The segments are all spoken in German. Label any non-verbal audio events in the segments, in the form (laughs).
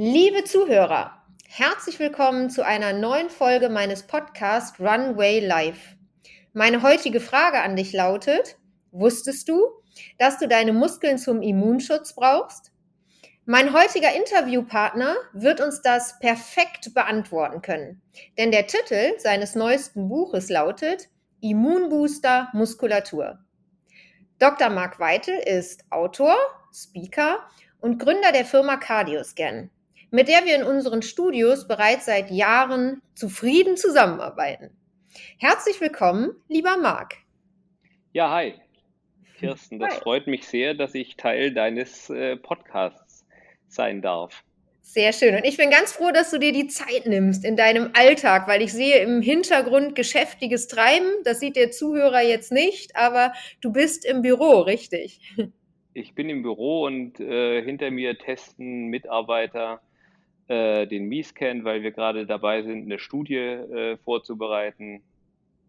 Liebe Zuhörer, herzlich willkommen zu einer neuen Folge meines Podcasts Runway Live. Meine heutige Frage an dich lautet, wusstest du, dass du deine Muskeln zum Immunschutz brauchst? Mein heutiger Interviewpartner wird uns das perfekt beantworten können, denn der Titel seines neuesten Buches lautet Immunbooster Muskulatur. Dr. Marc Weitel ist Autor, Speaker und Gründer der Firma Cardioscan mit der wir in unseren Studios bereits seit Jahren zufrieden zusammenarbeiten. Herzlich willkommen, lieber Marc. Ja, hi. Kirsten, das hi. freut mich sehr, dass ich Teil deines äh, Podcasts sein darf. Sehr schön. Und ich bin ganz froh, dass du dir die Zeit nimmst in deinem Alltag, weil ich sehe im Hintergrund geschäftiges Treiben. Das sieht der Zuhörer jetzt nicht, aber du bist im Büro, richtig? Ich bin im Büro und äh, hinter mir testen Mitarbeiter äh, den Miescan, weil wir gerade dabei sind, eine Studie äh, vorzubereiten.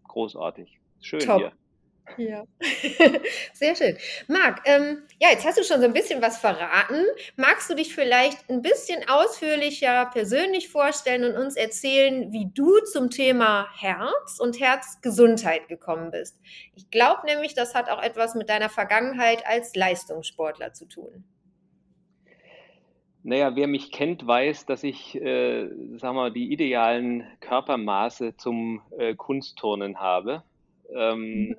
Großartig. Schön Top. hier. Ja, (laughs) sehr schön. Marc, ähm, ja, jetzt hast du schon so ein bisschen was verraten. Magst du dich vielleicht ein bisschen ausführlicher persönlich vorstellen und uns erzählen, wie du zum Thema Herz und Herzgesundheit gekommen bist? Ich glaube nämlich, das hat auch etwas mit deiner Vergangenheit als Leistungssportler zu tun. Naja, wer mich kennt, weiß, dass ich, äh, sag mal, die idealen Körpermaße zum äh, Kunstturnen habe. Ähm,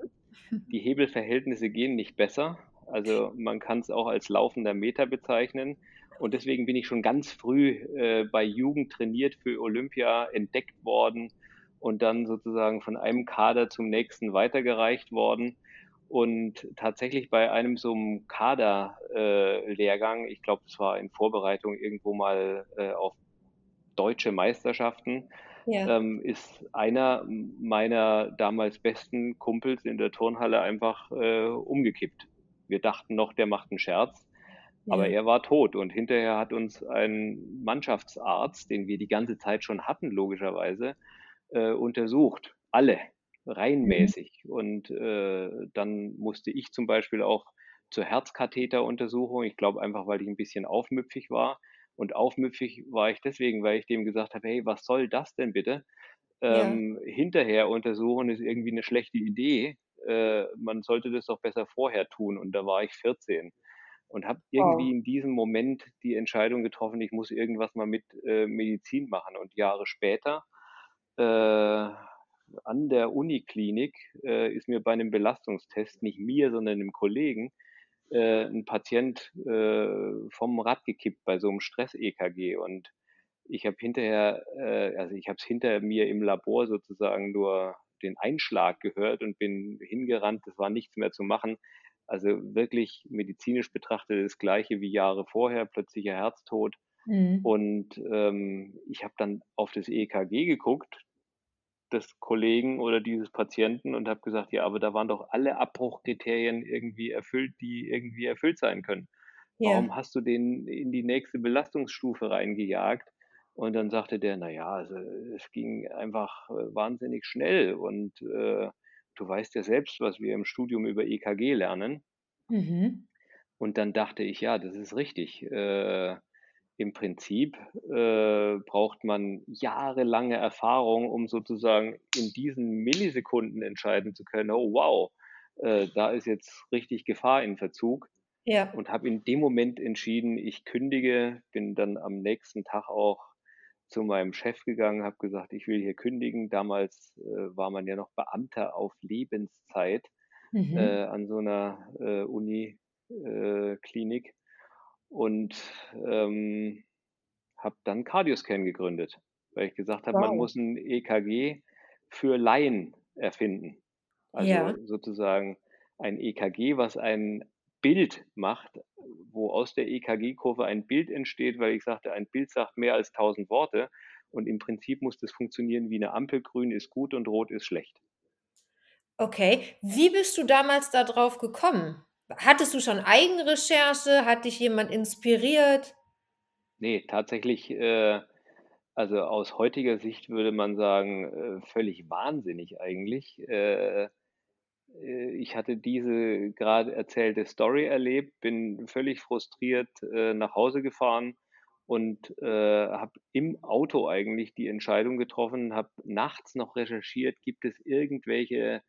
mhm. Die Hebelverhältnisse gehen nicht besser. Also man kann es auch als laufender Meter bezeichnen. Und deswegen bin ich schon ganz früh äh, bei Jugend trainiert für Olympia entdeckt worden und dann sozusagen von einem Kader zum nächsten weitergereicht worden. Und tatsächlich bei einem so einem Kaderlehrgang, äh, ich glaube, es war in Vorbereitung irgendwo mal äh, auf deutsche Meisterschaften, ja. ähm, ist einer meiner damals besten Kumpels in der Turnhalle einfach äh, umgekippt. Wir dachten noch, der macht einen Scherz, ja. aber er war tot. Und hinterher hat uns ein Mannschaftsarzt, den wir die ganze Zeit schon hatten, logischerweise, äh, untersucht. Alle reinmäßig. Mhm. Und äh, dann musste ich zum Beispiel auch zur Herzkatheteruntersuchung. Ich glaube einfach, weil ich ein bisschen aufmüpfig war. Und aufmüpfig war ich deswegen, weil ich dem gesagt habe, hey, was soll das denn bitte? Ähm, ja. Hinterher untersuchen ist irgendwie eine schlechte Idee. Äh, man sollte das doch besser vorher tun. Und da war ich 14 und habe irgendwie wow. in diesem Moment die Entscheidung getroffen, ich muss irgendwas mal mit äh, Medizin machen. Und Jahre später äh, an der Uniklinik äh, ist mir bei einem Belastungstest, nicht mir, sondern einem Kollegen, äh, ein Patient äh, vom Rad gekippt bei so einem Stress-EKG. Und ich habe hinterher, äh, also ich habe es hinter mir im Labor sozusagen nur den Einschlag gehört und bin hingerannt, es war nichts mehr zu machen. Also wirklich medizinisch betrachtet das gleiche wie Jahre vorher, plötzlicher Herztod. Mhm. Und ähm, ich habe dann auf das EKG geguckt, des Kollegen oder dieses Patienten und habe gesagt, ja, aber da waren doch alle Abbruchkriterien irgendwie erfüllt, die irgendwie erfüllt sein können. Ja. Warum hast du den in die nächste Belastungsstufe reingejagt? Und dann sagte der, naja, also es ging einfach äh, wahnsinnig schnell und äh, du weißt ja selbst, was wir im Studium über EKG lernen. Mhm. Und dann dachte ich, ja, das ist richtig. Äh, im Prinzip äh, braucht man jahrelange Erfahrung, um sozusagen in diesen Millisekunden entscheiden zu können, oh wow, äh, da ist jetzt richtig Gefahr in Verzug. Ja. Und habe in dem Moment entschieden, ich kündige, bin dann am nächsten Tag auch zu meinem Chef gegangen, habe gesagt, ich will hier kündigen. Damals äh, war man ja noch Beamter auf Lebenszeit mhm. äh, an so einer äh, Uni-Klinik. Und ähm, habe dann Cardioscan gegründet, weil ich gesagt habe, wow. man muss ein EKG für Laien erfinden. Also ja. sozusagen ein EKG, was ein Bild macht, wo aus der EKG-Kurve ein Bild entsteht, weil ich sagte, ein Bild sagt mehr als tausend Worte und im Prinzip muss das funktionieren wie eine Ampel, grün ist gut und rot ist schlecht. Okay, wie bist du damals darauf gekommen? Hattest du schon Eigenrecherche? Hat dich jemand inspiriert? Nee, tatsächlich, äh, also aus heutiger Sicht würde man sagen, äh, völlig wahnsinnig eigentlich. Äh, äh, ich hatte diese gerade erzählte Story erlebt, bin völlig frustriert äh, nach Hause gefahren und äh, habe im Auto eigentlich die Entscheidung getroffen, habe nachts noch recherchiert, gibt es irgendwelche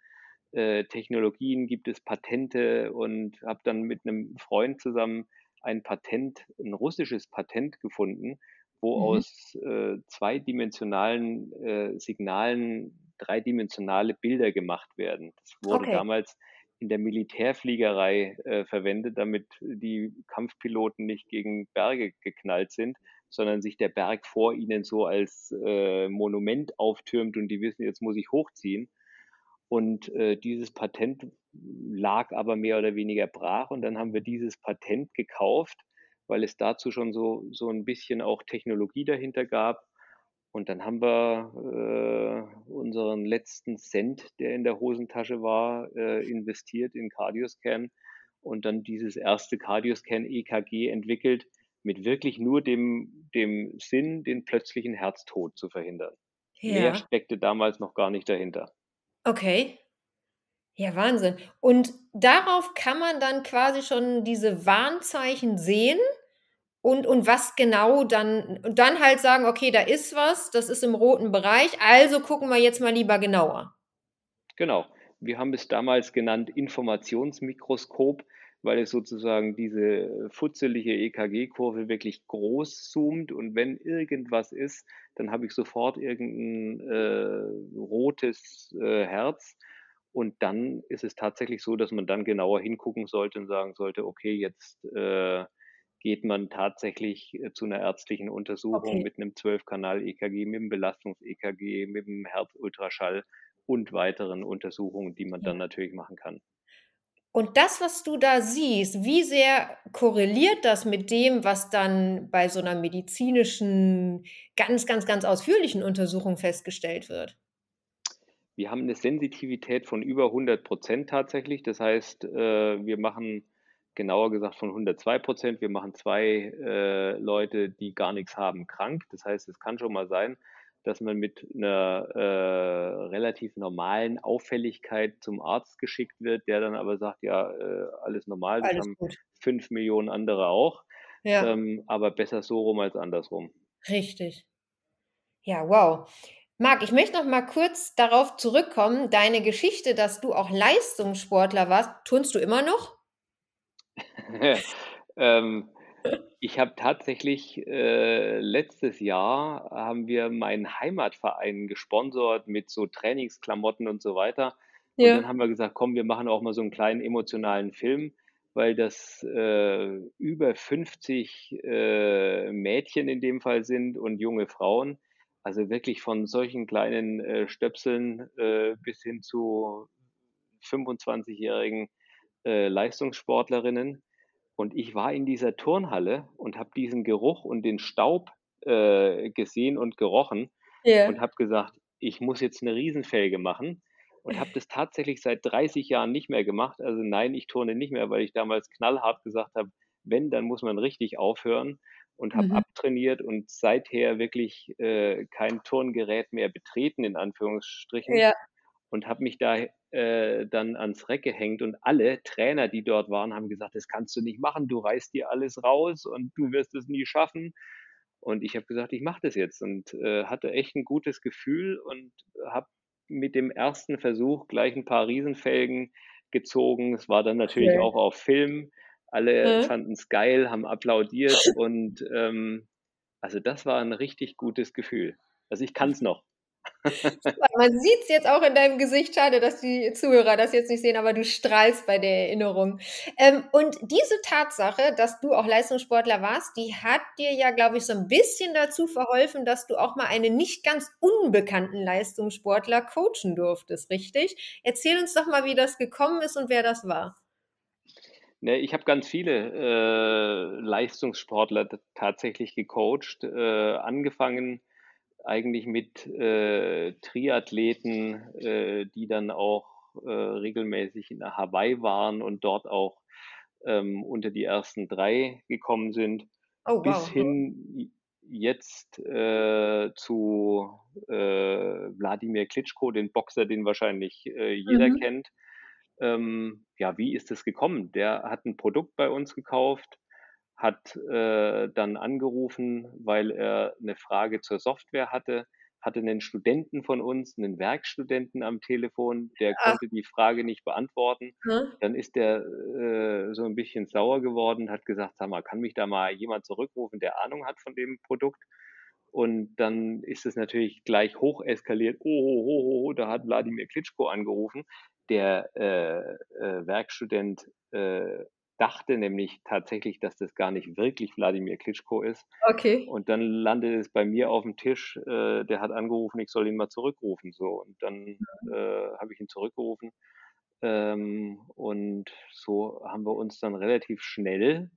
äh, Technologien, gibt es Patente und habe dann mit einem Freund zusammen ein Patent, ein russisches Patent gefunden, wo mhm. aus äh, zweidimensionalen äh, Signalen dreidimensionale Bilder gemacht werden. Das wurde okay. damals in der Militärfliegerei äh, verwendet, damit die Kampfpiloten nicht gegen Berge geknallt sind, sondern sich der Berg vor ihnen so als äh, Monument auftürmt und die wissen, jetzt muss ich hochziehen. Und äh, dieses Patent lag aber mehr oder weniger brach und dann haben wir dieses Patent gekauft, weil es dazu schon so, so ein bisschen auch Technologie dahinter gab und dann haben wir äh, unseren letzten Cent, der in der Hosentasche war, äh, investiert in Cardioscan und dann dieses erste Cardioscan EKG entwickelt, mit wirklich nur dem, dem Sinn, den plötzlichen Herztod zu verhindern. Ja. Mehr steckte damals noch gar nicht dahinter. Okay. Ja, Wahnsinn. Und darauf kann man dann quasi schon diese Warnzeichen sehen? Und, und was genau dann, und dann halt sagen, okay, da ist was, das ist im roten Bereich, also gucken wir jetzt mal lieber genauer. Genau. Wir haben es damals genannt Informationsmikroskop, weil es sozusagen diese futzelige EKG-Kurve wirklich groß zoomt. Und wenn irgendwas ist, dann habe ich sofort irgendein äh, rotes äh, Herz. Und dann ist es tatsächlich so, dass man dann genauer hingucken sollte und sagen sollte, okay, jetzt äh, geht man tatsächlich äh, zu einer ärztlichen Untersuchung okay. mit einem 12-Kanal-EKG, mit einem Belastungs-EKG, mit einem Herzultraschall und weiteren Untersuchungen, die man dann natürlich machen kann. Und das, was du da siehst, wie sehr korreliert das mit dem, was dann bei so einer medizinischen, ganz, ganz, ganz ausführlichen Untersuchung festgestellt wird? Wir haben eine Sensitivität von über 100 Prozent tatsächlich. Das heißt, äh, wir machen genauer gesagt von 102 Prozent. Wir machen zwei äh, Leute, die gar nichts haben, krank. Das heißt, es kann schon mal sein, dass man mit einer äh, relativ normalen Auffälligkeit zum Arzt geschickt wird, der dann aber sagt, ja, äh, alles normal, das alles haben gut. fünf Millionen andere auch. Ja. Ähm, aber besser so rum als andersrum. Richtig. Ja, wow. Marc, ich möchte noch mal kurz darauf zurückkommen. Deine Geschichte, dass du auch Leistungssportler warst, tust du immer noch? (laughs) ähm, ich habe tatsächlich äh, letztes Jahr haben wir meinen Heimatverein gesponsert mit so Trainingsklamotten und so weiter. Und ja. dann haben wir gesagt, komm, wir machen auch mal so einen kleinen emotionalen Film, weil das äh, über 50 äh, Mädchen in dem Fall sind und junge Frauen. Also wirklich von solchen kleinen äh, Stöpseln äh, bis hin zu 25-jährigen äh, Leistungssportlerinnen. Und ich war in dieser Turnhalle und habe diesen Geruch und den Staub äh, gesehen und gerochen yeah. und habe gesagt, ich muss jetzt eine Riesenfelge machen und habe das tatsächlich seit 30 Jahren nicht mehr gemacht. Also nein, ich turne nicht mehr, weil ich damals knallhart gesagt habe, wenn, dann muss man richtig aufhören und habe mhm. abtrainiert und seither wirklich äh, kein Turngerät mehr betreten, in Anführungsstrichen. Ja. Und habe mich da äh, dann ans Reck gehängt und alle Trainer, die dort waren, haben gesagt, das kannst du nicht machen, du reißt dir alles raus und du wirst es nie schaffen. Und ich habe gesagt, ich mache das jetzt und äh, hatte echt ein gutes Gefühl und habe mit dem ersten Versuch gleich ein paar Riesenfelgen gezogen. Es war dann natürlich okay. auch auf Film. Alle mhm. fanden es geil, haben applaudiert und ähm, also das war ein richtig gutes Gefühl. Also ich kann es noch. Man sieht es jetzt auch in deinem Gesicht. Schade, dass die Zuhörer das jetzt nicht sehen, aber du strahlst bei der Erinnerung. Ähm, und diese Tatsache, dass du auch Leistungssportler warst, die hat dir ja, glaube ich, so ein bisschen dazu verholfen, dass du auch mal einen nicht ganz unbekannten Leistungssportler coachen durftest, richtig? Erzähl uns doch mal, wie das gekommen ist und wer das war. Ne, ich habe ganz viele äh, Leistungssportler tatsächlich gecoacht, äh, angefangen eigentlich mit äh, Triathleten, äh, die dann auch äh, regelmäßig in Hawaii waren und dort auch ähm, unter die ersten drei gekommen sind, oh, wow. bis hin jetzt äh, zu äh, Wladimir Klitschko, den Boxer, den wahrscheinlich äh, jeder mhm. kennt. Ähm, ja, wie ist es gekommen? Der hat ein Produkt bei uns gekauft, hat äh, dann angerufen, weil er eine Frage zur Software hatte, hatte einen Studenten von uns, einen Werkstudenten am Telefon, der Ach. konnte die Frage nicht beantworten. Hm? Dann ist der äh, so ein bisschen sauer geworden, hat gesagt, sag mal, kann mich da mal jemand zurückrufen, der Ahnung hat von dem Produkt? Und dann ist es natürlich gleich hoch eskaliert. Oh, oh, oh, oh, da hat Wladimir Klitschko angerufen. Der äh, äh, Werkstudent äh, dachte nämlich tatsächlich, dass das gar nicht wirklich Wladimir Klitschko ist. Okay. Und dann landet es bei mir auf dem Tisch. Äh, der hat angerufen, ich soll ihn mal zurückrufen. So und dann äh, habe ich ihn zurückgerufen. Ähm, und so haben wir uns dann relativ schnell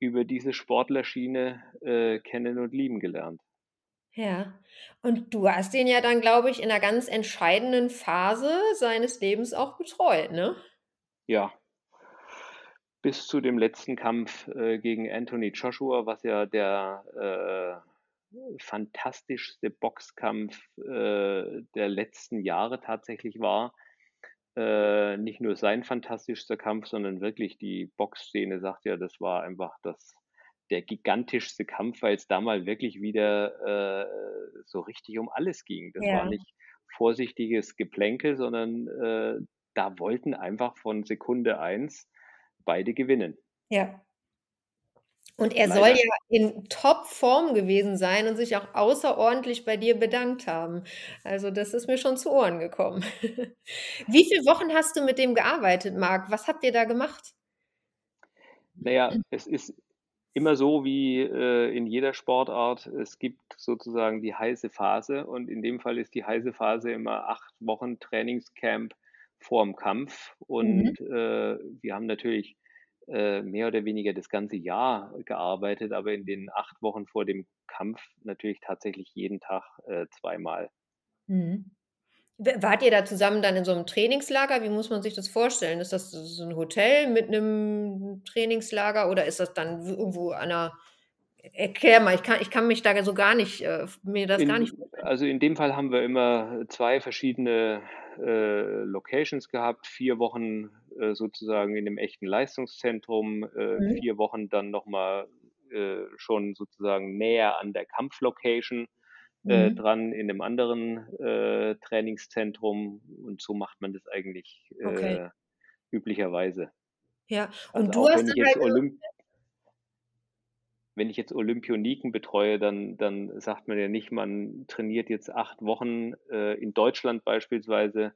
über diese Sportlerschiene äh, kennen und lieben gelernt. Ja. Und du hast ihn ja dann, glaube ich, in einer ganz entscheidenden Phase seines Lebens auch betreut, ne? Ja. Bis zu dem letzten Kampf äh, gegen Anthony Joshua, was ja der äh, fantastischste Boxkampf äh, der letzten Jahre tatsächlich war. Äh, nicht nur sein fantastischster Kampf, sondern wirklich die Boxszene sagt ja, das war einfach das der gigantischste Kampf, weil es da mal wirklich wieder äh, so richtig um alles ging. Das war Ja. nicht vorsichtiges Geplänkel, sondern äh, da wollten einfach von Sekunde eins beide gewinnen. Ja. Und er soll Leider. ja in Topform gewesen sein und sich auch außerordentlich bei dir bedankt haben. Also, das ist mir schon zu Ohren gekommen. (laughs) Wie viele Wochen hast du mit dem gearbeitet, Marc? Was habt ihr da gemacht? Naja, es ist immer so wie äh, in jeder Sportart. Es gibt sozusagen die heiße Phase und in dem Fall ist die heiße Phase immer acht Wochen Trainingscamp vorm Kampf. Und Mhm. äh, wir haben natürlich äh, mehr oder weniger das ganze Jahr gearbeitet, aber in den acht Wochen vor dem Kampf natürlich tatsächlich jeden Tag äh, zweimal. Mhm. Wart ihr da zusammen dann in so 'nem Trainingslager? Wie muss man sich das vorstellen? Ist das so 'n Hotel mit 'nem Trainingslager oder ist das dann irgendwo an 'ner erklär mal, ich kann ich kann mich da so gar nicht äh, mir das gar nicht In vorstellen. also in dem Fall haben wir immer 2 verschiedene äh, Locations gehabt, 4 Wochen äh, sozusagen in 'nem echten Leistungszentrum, äh, Mhm. 4 Wochen dann noch mal äh, schon sozusagen näher an der Kampflocation äh, Mhm. dran in 'nem anderen äh, Trainingszentrum und so macht man das eigentlich Okay. üblicherweise. Ja, Also und du auch hast dann halt Olymp wenn ich jetzt Olympioniken betreue, dann dann sagt man ja nicht, man trainiert jetzt 8 Wochen äh, in Deutschland beispielsweise.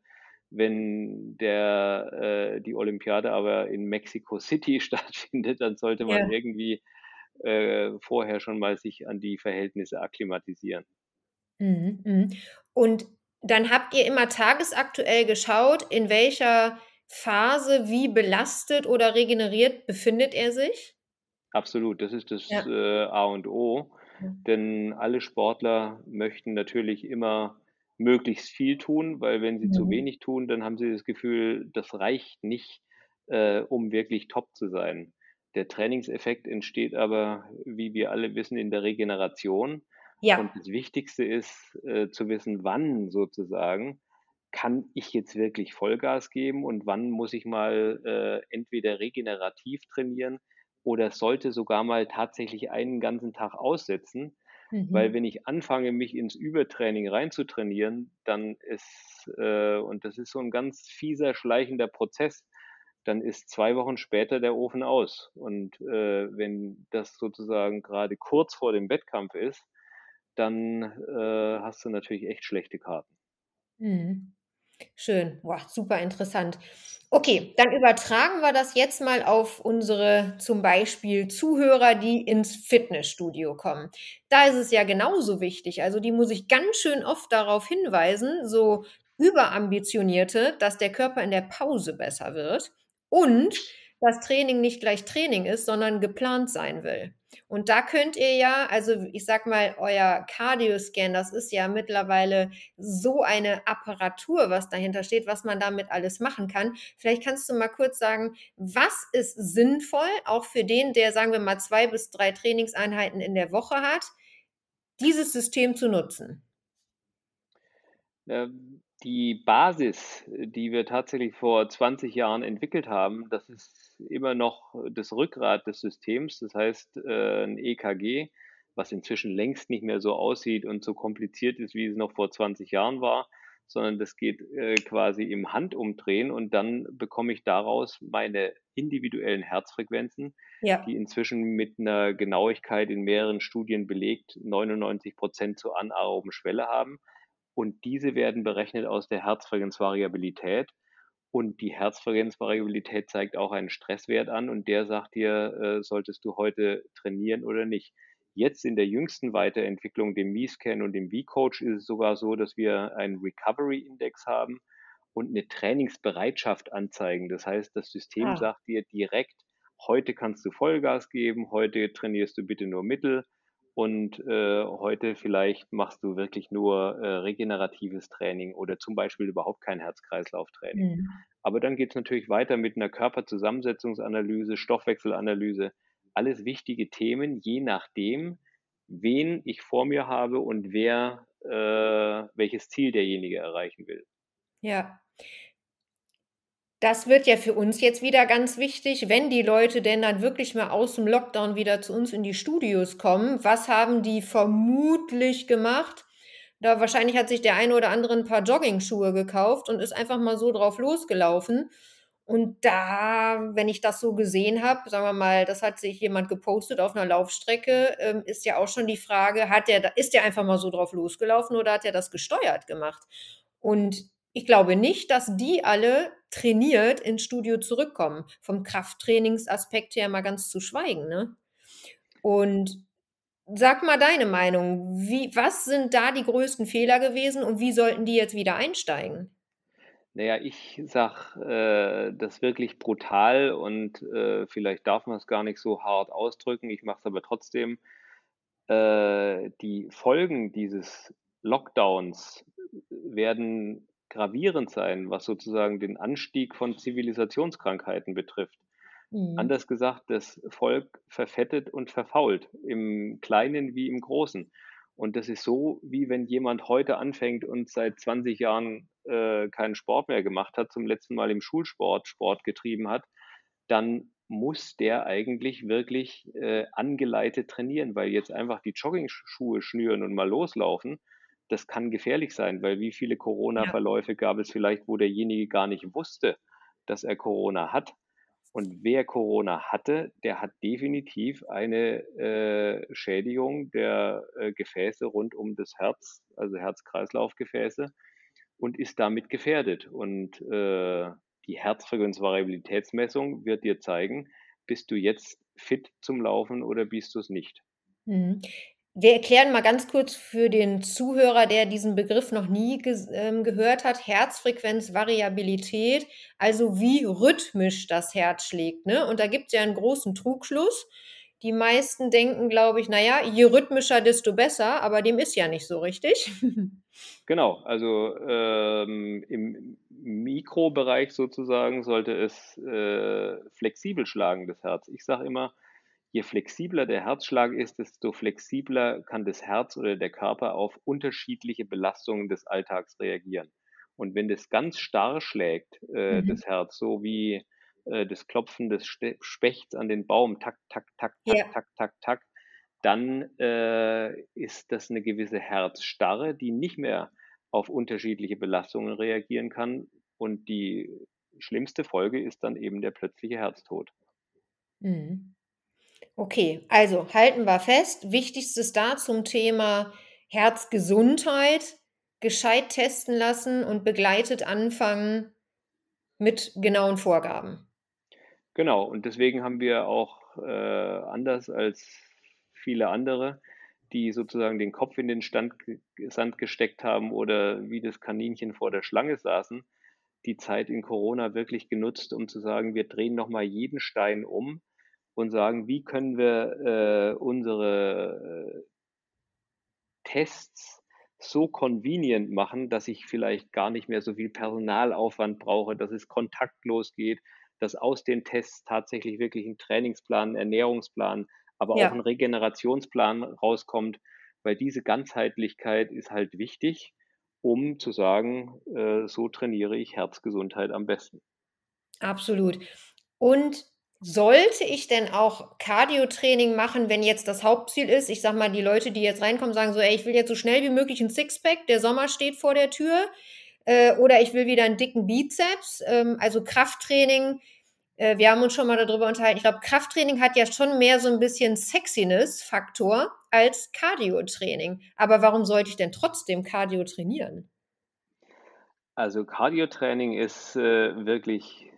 Wenn der äh, die Olympiade aber in Mexico City (laughs) stattfindet, dann sollte man Ja. irgendwie äh, vorher schon mal sich an die Verhältnisse akklimatisieren. Mhm, mhm. Und dann habt ihr immer tagesaktuell geschaut, in welcher Phase wie belastet oder regeneriert befindet er sich? Absolut, das ist das Ja. äh, A und O, Mhm. denn alle Sportler möchten natürlich immer möglichst viel tun, weil wenn sie zu Mhm. wenig tun, dann haben sie das Gefühl, das reicht nicht, äh, um wirklich top zu sein. Der Trainingseffekt entsteht aber, wie wir alle wissen, in der Regeneration. Und Ja. das Wichtigste ist, äh, zu wissen, wann sozusagen kann ich jetzt wirklich Vollgas geben und wann muss ich mal äh, entweder regenerativ trainieren oder sollte sogar mal tatsächlich einen ganzen Tag aussetzen. Weil Mhm. wenn ich anfange, mich ins Übertraining reinzutrainieren, dann ist äh, und das ist so 'n ganz fieser, schleichender Prozess, dann ist 2 Wochen später der Ofen aus. Und äh, wenn das sozusagen grade kurz vor dem Wettkampf ist, dann äh, hast du natürlich echt schlechte Karten. Mhm. Schön. Boah, super interessant. Okay, dann übertragen wir das jetzt mal auf unsere zum Beispiel Zuhörer, die ins Fitnessstudio kommen. Da ist es ja genauso wichtig. Also, die muss ich ganz schön oft darauf hinweisen, so Überambitionierte, dass der Körper in der Pause besser wird und dass Training nicht gleich Training ist, sondern geplant sein will. Und da könnt ihr ja also, ich sage mal, euer Cardioscan, das ist ja mittlerweile so eine Apparatur, was dahinter steht, was man damit alles machen kann. Vielleicht kannst du mal kurz sagen, was ist sinnvoll, auch für den, der, sagen wir mal, 2 bis 3 Trainingseinheiten in der Woche hat, dieses System zu nutzen? Ähm, die Basis, die wir tatsächlich vor 20 Jahren entwickelt haben, das ist immer noch das Rückgrat des Systems. Das heißt, äh, ein EKG, was inzwischen längst nicht mehr so aussieht und so kompliziert ist, wie es noch vor 20 Jahren war, sondern das geht äh, quasi im Handumdrehen und dann bekomme ich daraus meine individuellen Herzfrequenzen, Ja. die inzwischen mit einer Genauigkeit in mehreren Studien belegt 99 Prozent zur anaeroben Schwelle haben. Und diese werden berechnet aus der Herzfrequenzvariabilität. Und die Herzfrequenzvariabilität zeigt auch einen Stresswert an und der sagt dir, äh, solltest du heute trainieren oder nicht. Jetzt in der jüngsten Weiterentwicklung, dem Mi-Scan und dem V-Coach, ist es sogar so, dass wir einen Recovery-Index haben und eine Trainingsbereitschaft anzeigen. Das heißt, das System Ah. sagt dir direkt, heute kannst du Vollgas geben, heute trainierst du bitte nur Mittel und äh, heute vielleicht machst du wirklich nur äh, regeneratives Training oder zum Beispiel überhaupt kein Herz-Kreislauf-Training. Mhm. Aber dann geht es natürlich weiter mit einer Körperzusammensetzungsanalyse, Stoffwechselanalyse, alles wichtige Themen, je nachdem, wen ich vor mir habe und wer äh, welches Ziel derjenige erreichen will. Ja. Das wird ja für uns jetzt wieder ganz wichtig, wenn die Leute denn dann wirklich mal aus dem Lockdown wieder zu uns in die Studios kommen. Was haben die vermutlich gemacht? Da wahrscheinlich hat sich der eine oder andere ein paar Joggingschuhe gekauft und ist einfach mal so drauf losgelaufen. Und da, wenn ich das so gesehen habe, sagen wir mal, das hat sich jemand gepostet auf einer Laufstrecke, ähm, ist ja auch schon die Frage, hat der, ist der einfach mal so drauf losgelaufen oder hat er das gesteuert gemacht? Und ich glaube nicht, dass die alle trainiert ins Studio zurückkommen. Vom Krafttrainingsaspekt her mal ganz zu schweigen, ne? Und sag mal deine Meinung. Wie, was sind da die größten Fehler gewesen und wie sollten die jetzt wieder einsteigen? Naja, ich sag äh, das wirklich brutal und äh, vielleicht darf man es gar nicht so hart ausdrücken. Ich mache es aber trotzdem. Äh, die Folgen dieses Lockdowns werden gravierend sein, was sozusagen den Anstieg von Zivilisationskrankheiten betrifft. Mhm. Anders gesagt, das Volk verfettet und verfault, im Kleinen wie im Großen. Und das ist so, wie wenn jemand heute anfängt und seit 20 Jahren äh, keinen Sport mehr gemacht hat, zum letzten Mal im Schulsport Sport getrieben hat, dann muss der eigentlich wirklich äh, angeleitet trainieren, weil jetzt einfach die Jogging-Schuhe schnüren und mal loslaufen, das kann gefährlich sein, weil wie viele. Corona-Verläufe gab es vielleicht, wo derjenige gar nicht wusste, dass er Corona hat. Und wer Corona hatte, der hat definitiv eine äh, Schädigung der äh, Gefäße rund um das Herz, also Herz-Kreislauf-Gefäße und ist damit gefährdet. Und äh, die Herzfrequenzvariabilitätsmessung wird dir zeigen, bist du jetzt fit zum Laufen oder bist du es nicht. Wir erklären mal ganz kurz für den Zuhörer, der diesen Begriff noch nie ges- ähm, gehört hat, Herzfrequenzvariabilität, also wie rhythmisch das Herz schlägt. Ne? Und da gibt es ja einen großen Trugschluss. Die meisten denken, glaube ich, naja, je rhythmischer, desto besser, aber dem ist ja nicht so richtig. (laughs) Genau, also ähm, im Mikrobereich sozusagen sollte es äh, flexibel schlagen, das Herz. Ich sage immer, je flexibler der Herzschlag ist, desto flexibler kann das Herz oder der Körper auf unterschiedliche Belastungen des Alltags reagieren. Und wenn das ganz starr schlägt, äh, Mhm. das Herz, so wie äh, das Klopfen des Ste Spechts an den Baum, tak, tak, tak, tak, Ja. tak, tak, tak, dann äh, ist das eine gewisse Herzstarre, die nicht mehr auf unterschiedliche Belastungen reagieren kann. Und die schlimmste Folge ist dann eben der plötzliche Herztod. Mhm. Okay, also halten wir fest, wichtigstes da zum Thema Herzgesundheit, gescheit testen lassen und begleitet anfangen mit genauen Vorgaben. Genau, und deswegen haben wir auch äh, anders als viele andere, die sozusagen den Kopf in den Stand, Sand gesteckt haben oder wie das Kaninchen vor der Schlange saßen, die Zeit in Corona wirklich genutzt, um zu sagen, wir drehen nochmal jeden Stein um und sagen, wie können wir äh, unsere äh, Tests so convenient machen, dass ich vielleicht gar nicht mehr so viel Personalaufwand brauche, dass es kontaktlos geht, dass aus den Tests tatsächlich wirklich ein Trainingsplan, ein Ernährungsplan, aber Ja. auch ein Regenerationsplan rauskommt, weil diese Ganzheitlichkeit ist halt wichtig. um zu sagen, äh, so trainiere ich Herzgesundheit am besten. Absolut. Und sollte ich denn auch Cardiotraining machen, wenn jetzt das Hauptziel ist? Ich sage mal, die Leute, die jetzt reinkommen, sagen so: „Ey, ich will jetzt so schnell wie möglich ein Sixpack, der Sommer steht vor der Tür, äh, oder ich will wieder einen dicken Bizeps.“ Ähm, also Krafttraining äh, wir haben uns schon mal darüber unterhalten. Ich glaube, Krafttraining hat ja schon mehr so ein bisschen Sexiness-Faktor als Cardiotraining. Aber warum sollte ich denn trotzdem Cardio trainieren? Also Cardiotraining ist, äh, wirklich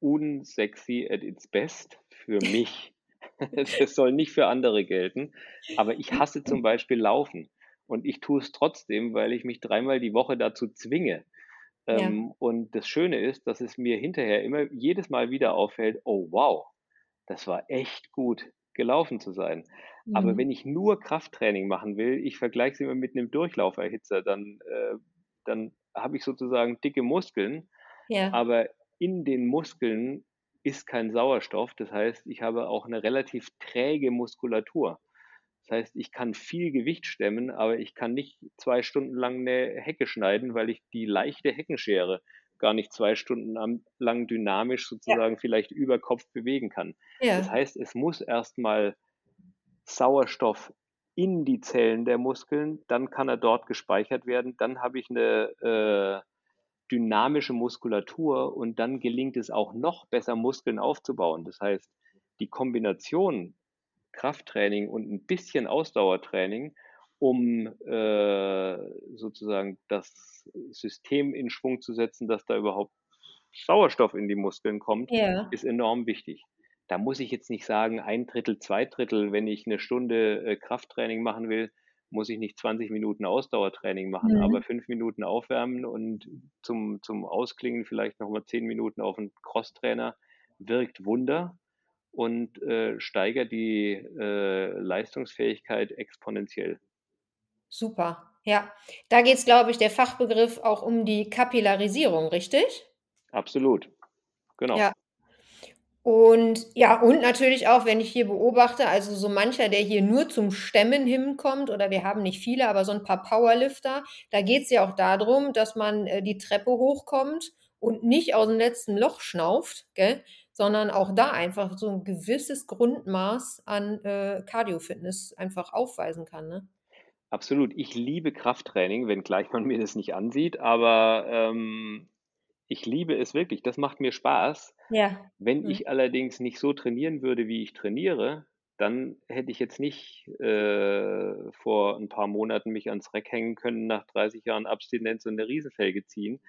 unsexy at its best für (laughs) mich. (laughs) Das soll nicht für andere gelten, aber ich hasse zum Beispiel Laufen und ich tue es trotzdem, weil ich mich dreimal die Woche dazu zwinge. Ja. Ähm, und das Schöne ist, dass es mir hinterher immer jedes Mal wieder auffällt: „Oh wow, das war echt gut, gelaufen zu sein.“ Aber Mhm. wenn ich nur Krafttraining machen will, ich vergleiche es immer mit 'nem Durchlauferhitzer, dann, äh dann habe ich sozusagen dicke Muskeln, Ja. aber in den Muskeln ist kein Sauerstoff. Das heißt, ich habe auch 'ne relativ träge Muskulatur. Das heißt, ich kann viel Gewicht stemmen, aber ich kann nicht 2 Stunden lang 'ne Hecke schneiden, weil ich die leichte Heckenschere gar nicht 2 Stunden lang dynamisch Ja. sozusagen vielleicht über Kopf bewegen kann. Das Ja. heißt, es muss erst mal Sauerstoff in die Zellen der Muskeln, dann kann er dort gespeichert werden. Dann habe ich 'ne, äh, dynamische Muskulatur und dann gelingt es auch noch besser, Muskeln aufzubauen. Das heißt, die Kombination Krafttraining und 'n bisschen Ausdauertraining, um, äh, sozusagen das System in Schwung zu setzen, dass da überhaupt Sauerstoff in die Muskeln kommt, Ja. ist enorm wichtig. Da muss ich jetzt nicht sagen, 1/3, 2/3, wenn ich 'ne Stunde, äh, Krafttraining machen will, muss ich nicht 20 Minuten Ausdauertraining machen, aber Mhm. 5 Minuten aufwärmen und zum zum Ausklingen vielleicht noch mal 10 Minuten auf 'n Crosstrainer wirkt Wunder und, äh, steigert die, äh, Leistungsfähigkeit exponentiell. Super, ja. Da geht's, glaube ich der Fachbegriff auch um die Kapillarisierung, richtig? Absolut, genau. Ja. Und ja, und natürlich auch, wenn ich hier beobachte, also so mancher, der hier nur zum Stemmen hinkommt oder wir haben nicht viele, aber so 'n paar Powerlifter, da geht's ja auch da drum, dass man, äh, die Treppe hochkommt und nicht aus'm letzten Loch schnauft, gell, sondern auch da einfach so 'n gewisses Grundmaß an, äh, Cardio-Fitness einfach aufweisen kann, ne? Absolut. Ich liebe Krafttraining, wenngleich man (laughs) mir das nicht ansieht, aber, ähm, ich liebe es wirklich. Das macht mir Spaß. Ja, Wenn mhm. ich allerdings nicht so trainieren würde, wie ich trainiere, dann hätte ich jetzt nicht, äh, vor 'n paar Monaten mich ans Reck hängen können, nach 30 Jahren Abstinenz und 'ne Riesenfelge ziehen,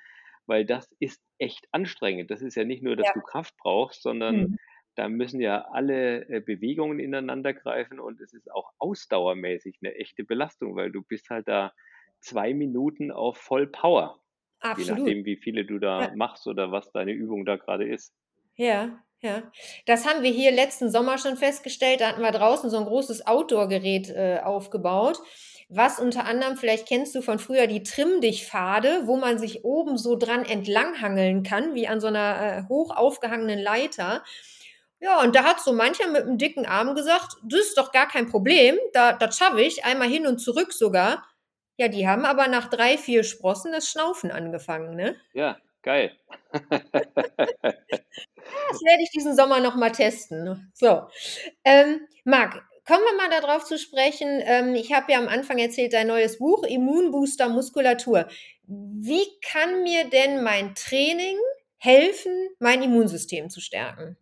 weil das ist echt anstrengend. Das ist ja nicht nur, dass Ja. du Kraft brauchst, sondern Mhm. da müssen ja alle, äh, Bewegungen ineinander greifen und es ist auch ausdauermäßig 'ne echte Belastung, weil du bist halt da 2 Minuten auf Vollpower, je Absolut. nachdem, wie viele du da Ja. machst oder was deine Übung da grade ist. Ja, ja. Das haben wir hier letzten Sommer schon festgestellt. Da hatten wir draußen so 'n großes Outdoor-Gerät, äh, aufgebaut, was unter anderem vielleicht kennst du von früher die Trimm-dich-Pfade, wo man sich oben so dran entlanghangeln kann, wie an so 'ner, äh, hoch aufgehangenen Leiter. Ja, und da hat so mancher mit 'm dicken Arm gesagt: „Das ist doch gar kein Problem, da das schaffe ich, einmal hin und zurück sogar.“ Ja, die haben aber nach 3, 4 Sprossen das Schnaufen angefangen, ne? Ja, geil. Das werde ich diesen Sommer noch mal testen? So, ähm, Marc, kommen wir mal da drauf zu sprechen, ähm, ich habe ja am Anfang erzählt, dein neues Buch „Immunbooster Muskulatur“. Wie kann mir denn mein Training helfen, mein Immunsystem zu stärken?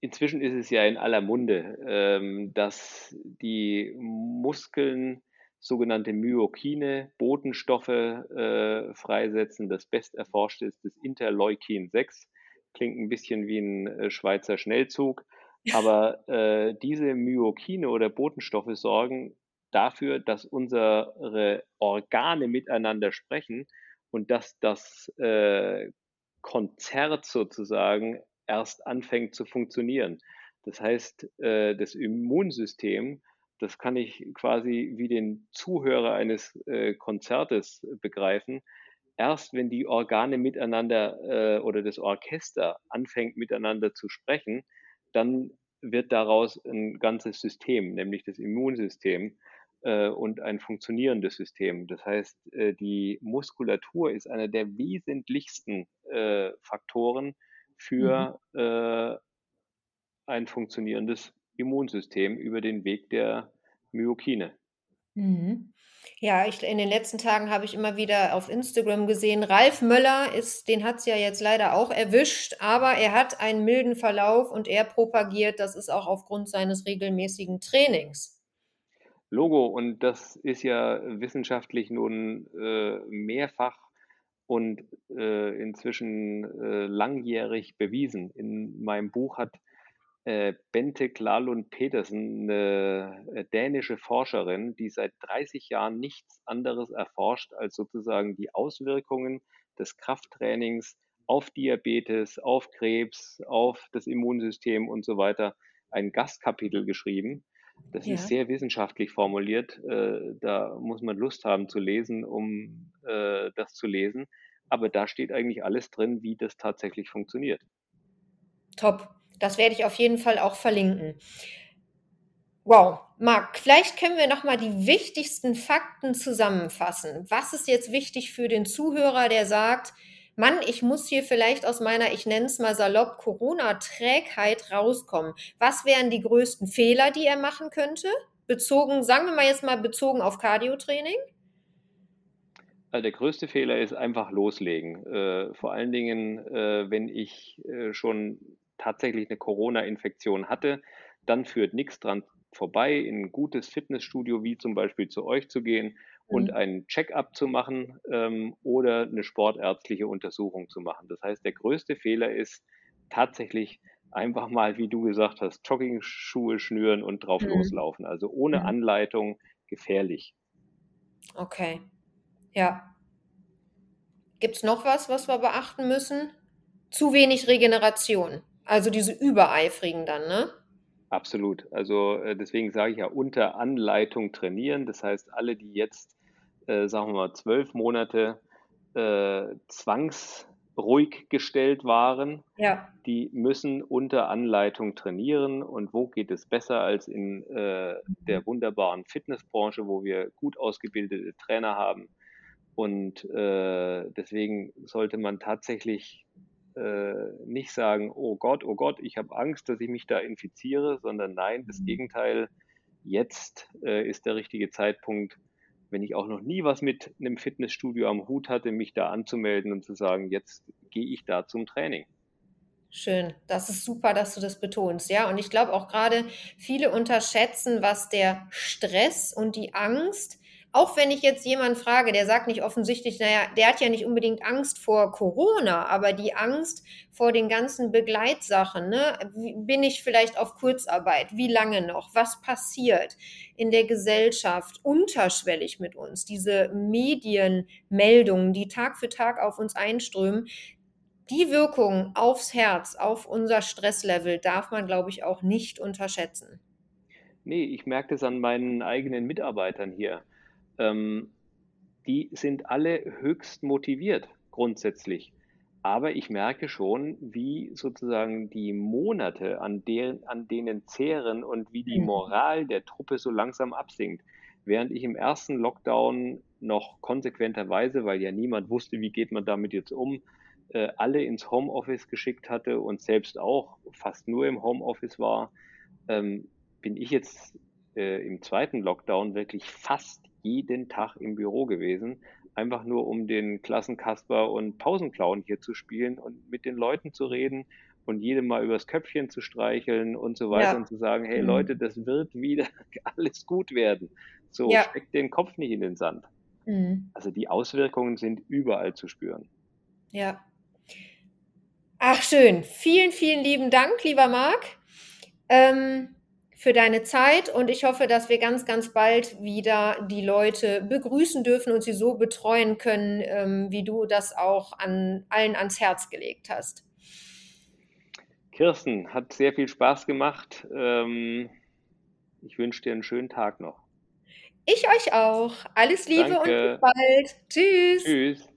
Inzwischen ist es ja in aller Munde, ähm, dass die Muskeln sogenannte Myokine, Botenstoffe, äh, freisetzen. Das besterforschte ist das Interleukin 6. Klingt 'n bisschen wie 'n, äh, Schweizer Schnellzug, aber, (laughs) äh, diese Myokine oder Botenstoffe sorgen dafür, dass unsere Organe miteinander sprechen und dass das, äh, Konzert sozusagen erst anfängt zu funktionieren. Das heißt, äh, das Immunsystem, das kann ich quasi wie den Zuhörer eines, äh, Konzertes begreifen. Erst wenn die Organe miteinander, äh oder das Orchester anfängt, miteinander zu sprechen, dann wird daraus 'n ganzes System, nämlich das Immunsystem. äh, und ein funktionierendes System. Das heißt, äh, die Muskulatur ist einer der wesentlichsten äh, Faktoren für mhm. ein funktionierendes Immunsystem über den Weg der Myokine. Mhm. Ja, ich, in den letzten Tagen habe ich immer wieder auf Instagram gesehen, Ralf Möller ist, den hat es ja jetzt leider auch erwischt, aber er hat einen milden Verlauf und er propagiert, das ist auch aufgrund seines regelmäßigen Trainings. Logo. Und das ist ja wissenschaftlich nun äh, mehrfach und äh, inzwischen äh, langjährig bewiesen. In meinem Buch hat Bente Klalund Petersen, eine äh, dänische Forscherin, die seit 30 Jahren nichts anderes erforscht als sozusagen die Auswirkungen des Krafttrainings auf Diabetes, auf Krebs, auf das Immunsystem und so weiter, ein Gastkapitel geschrieben. Das ja. ist sehr wissenschaftlich formuliert. Äh, da muss man Lust haben zu lesen, um äh, das zu lesen. Aber da steht eigentlich alles drin, wie das tatsächlich funktioniert. Top. Das werde ich auf jeden Fall auch verlinken. Wow, Marc, vielleicht können wir noch mal die wichtigsten Fakten zusammenfassen. Was ist jetzt wichtig für den Zuhörer, der sagt, Mann, ich muss hier vielleicht aus meiner, ich nenne es mal salopp, Corona-Trägheit rauskommen. Was wären die größten Fehler, die er machen könnte? Bezogen, sagen wir mal jetzt mal bezogen auf Cardiotraining? Also der größte Fehler ist einfach loslegen. Äh, vor allen Dingen, äh, wenn ich äh, schon tatsächlich eine Corona-Infektion hatte, dann führt nichts dran vorbei, in ein gutes Fitnessstudio wie zum Beispiel zu euch zu gehen und mhm. einen Check-up zu machen ähm, oder eine sportärztliche Untersuchung zu machen. Das heißt, der größte Fehler ist tatsächlich einfach mal, wie du gesagt hast, Jogging-Schuhe schnüren und drauf mhm. loslaufen. Also ohne mhm. Anleitung gefährlich. Okay. Ja. Gibt es noch was, was wir beachten müssen? Zu wenig Regeneration. Also diese Übereifrigen dann, ne? Absolut. Also äh, deswegen sage ich ja unter Anleitung trainieren. Das heißt, alle, die jetzt äh, sagen wir mal, zwölf Monate äh, zwangsruhig gestellt waren, ja. die müssen unter Anleitung trainieren. Und wo geht es besser als in äh, der wunderbaren Fitnessbranche, wo wir gut ausgebildete Trainer haben? Und äh, deswegen sollte man tatsächlich äh, nicht sagen, oh Gott, oh Gott, ich habe Angst, dass ich mich da infiziere, sondern nein, das mhm. Gegenteil, jetzt äh, ist der richtige Zeitpunkt, wenn ich auch noch nie was mit einem Fitnessstudio am Hut hatte, mich da anzumelden und zu sagen, jetzt gehe ich da zum Training. Schön, das ist super, dass du das betonst, ja. Und ich glaube auch gerade viele unterschätzen, was der Stress und die Angst auch wenn ich jetzt jemanden frage, der sagt nicht offensichtlich, naja, der hat ja nicht unbedingt Angst vor Corona, aber die Angst vor den ganzen Begleitsachen, ne? Bin ich vielleicht auf Kurzarbeit? Wie lange noch? Was passiert in der Gesellschaft unterschwellig mit uns? Diese Medienmeldungen, die Tag für Tag auf uns einströmen, die Wirkung aufs Herz, auf unser Stresslevel darf man, glaube ich, auch nicht unterschätzen. Nee, ich merke das an meinen eigenen Mitarbeitern hier ähm, die sind alle höchst motiviert grundsätzlich. Aber ich merke schon, wie sozusagen die Monate, an, deren, an denen zehren und wie die mhm. Moral der Truppe so langsam absinkt. Während ich im ersten Lockdown noch konsequenterweise, weil ja niemand wusste, wie geht man damit jetzt um, äh, alle ins Homeoffice geschickt hatte und selbst auch fast nur im Homeoffice war, ähm, bin ich jetzt äh, im zweiten Lockdown wirklich fast jeden Tag im Büro gewesen, einfach nur um den Klassenkasper und Pausenclown hier zu spielen und mit den Leuten zu reden und jedem mal übers Köpfchen zu streicheln und so weiter ja. und zu sagen, hey mhm. Leute, das wird wieder (laughs) alles gut werden. So, ja. steckt den Kopf nicht in den Sand. Mhm. Also die Auswirkungen sind überall zu spüren. Ja. Ach schön. Vielen, vielen lieben Dank, lieber Marc. Ähm, für deine Zeit und ich hoffe, dass wir ganz, ganz bald wieder die Leute begrüßen dürfen und sie so betreuen können, ähm, wie du das auch an allen ans Herz gelegt hast. Kirsten, hat sehr viel Spaß gemacht. Ähm, ich wünsche dir einen schönen Tag noch. Ich euch auch. Alles Liebe Danke. und bis bald. Tschüss. Tschüss.